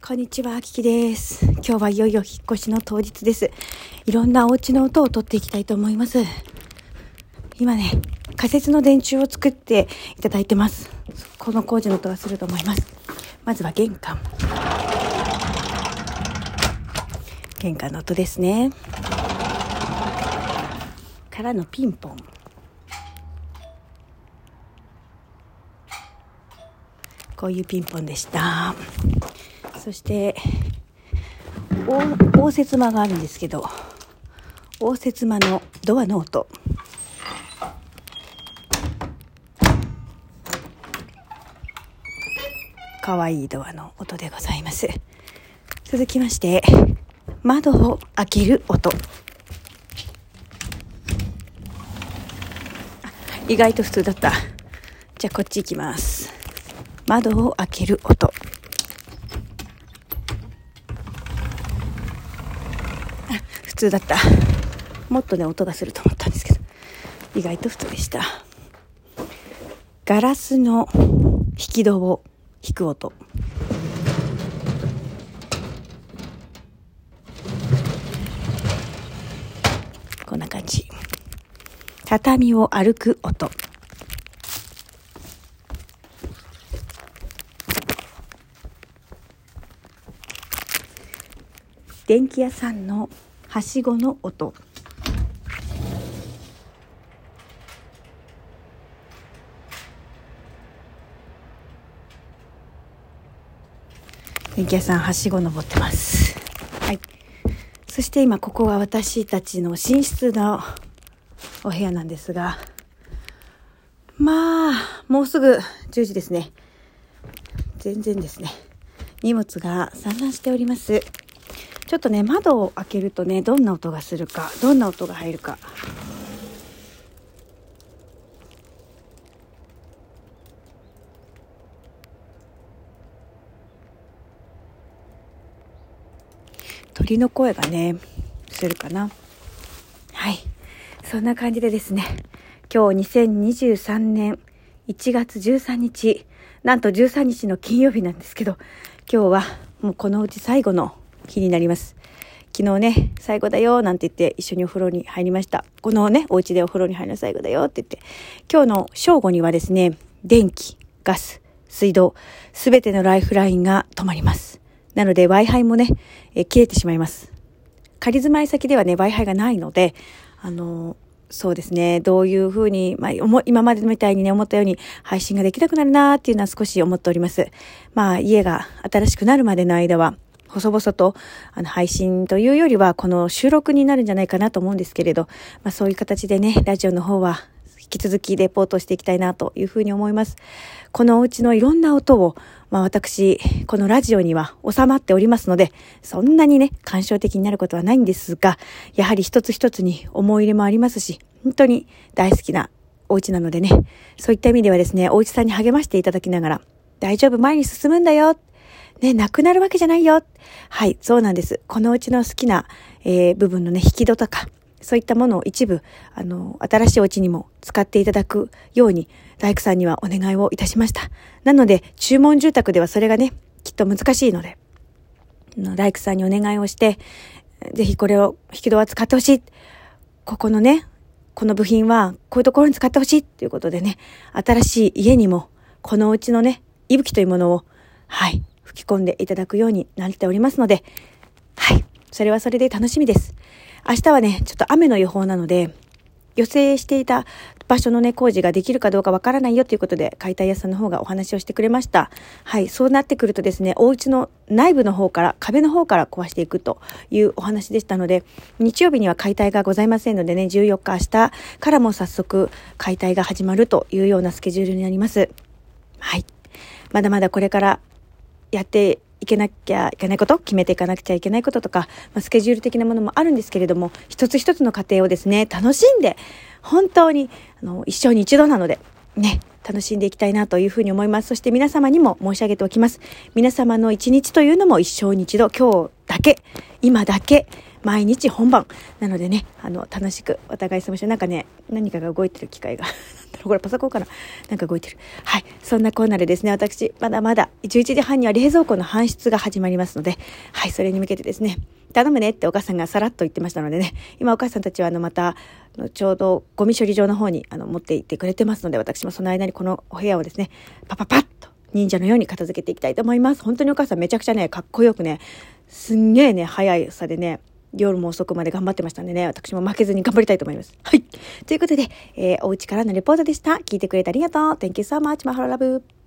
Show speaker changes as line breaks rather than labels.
こんにちは、キキです。今日はいよいよ引っ越しの当日です。いろんなお家の音を取っていきたいと思います。今ね、仮設の電柱を作っていただいてます。この工事の音がすると思います。まずは玄関。玄関の音ですね。からのピンポン。こういうピンポンでした。そして、応接間があるんですけど、応接間のドアの音。かわいいドアの音でございます。続きまして、窓を開ける音。意外と普通だった。じゃあこっち行きます。窓を開ける音。普通だった。もっとね、音がすると思ったんですけど、意外と普通でした。ガラスの引き戸を引く音。こんな感じ。畳を歩く音。電気屋さんのはしごの音。電気屋さんはしご登ってます。はい。そして今ここは私たちの寝室のお部屋なんですがまあもうすぐ10時ですね。全然ですね。荷物が散乱しております。ちょっとね、窓を開けるとね、どんな音がするか、どんな音が入るか。鳥の声がね、するかな。はい。そんな感じでですね、今日2023年1月13日、なんと13日の金曜日なんですけど、今日はもうこのうち最後の日になります。昨日ね、最後だよなんて言って一緒にお風呂に入りました。このね、お家でお風呂に入るの最後だよって言って、今日の正午にはですね、電気、ガス、水道、すべてのライフラインが止まります。なので Wi-Fi もね、え切れてしまいます。仮住まい先ではね、Wi-Fi がないので、あの、そうですね。どういうふうに、まあ、今までみたいにね、思ったように配信ができなくなるなーっていうのは少し思っております。まあ、家が新しくなるまでの間は、細々とあの配信というよりはこの収録になるんじゃないかなと思うんですけれど、まあそういう形でね、ラジオの方は引き続きレポートしていきたいなというふうに思います。このお家のいろんな音を、まあ私、このラジオには収まっておりますので、そんなにね、感傷的になることはないんですが、やはり一つ一つに思い入れもありますし、本当に大好きなお家なのでね、そういった意味ではですね、お家さんに励ましていただきながら、大丈夫、前に進むんだよね、なくなるわけじゃないよ。はい、そうなんです。このうちの好きな、えー、部分のね、引き戸とか、そういったものを一部、あの、新しいお家にも使っていただくように、大工さんにはお願いをいたしました。なので、注文住宅ではそれがね、きっと難しいので、の大工さんにお願いをして、ぜひこれを、引き戸は使ってほしい。ここのね、この部品は、こういうところに使ってほしい。ということでね、新しい家にも、このうちのね、息吹というものを、はい、吹き込んでいただくようになっておりますので、はい。それはそれで楽しみです。明日はね、ちょっと雨の予報なので、予定していた場所のね、工事ができるかどうかわからないよということで、解体屋さんの方がお話をしてくれました。はい。そうなってくるとですね、お家の内部の方から、壁の方から壊していくというお話でしたので、日曜日には解体がございませんのでね、14日明日からも早速解体が始まるというようなスケジュールになります。はい。まだまだこれからやっていけなきゃいけないこと、決めていかなくちゃいけないこととか、まあ、スケジュール的なものもあるんですけれども、一つ一つの過程をですね、楽しんで、本当に、あの、一生に一度なので、ね、楽しんでいきたいなというふうに思います。そして皆様にも申し上げておきます。皆様の一日というのも一生に一度、今日だけ、今だけ、毎日本番。なのでね、あの、楽しくお互い様して、なんかね、何かが動いてる機会が、これパソコンかななんか動いてる。はい。そんなこんなでですね、私、まだまだ11時半には冷蔵庫の搬出が始まりますので、はい、それに向けてですね、頼むねってお母さんがさらっと言ってましたのでね、今お母さんたちはあのまた、ちょうどゴミ処理場の方にあの持って行ってくれてますので、私もその間にこのお部屋をですね、パパパッと忍者のように片付けていきたいと思います。本当にお母さんめちゃくちゃね、かっこよくね、すんげえね、早さでね、夜も遅くまで頑張ってましたんでね、私も負けずに頑張りたいと思います。はい。ということで、えー、お家からのレポートでした。聞いてくれてありがとう。Thank you so much, マハロラブ。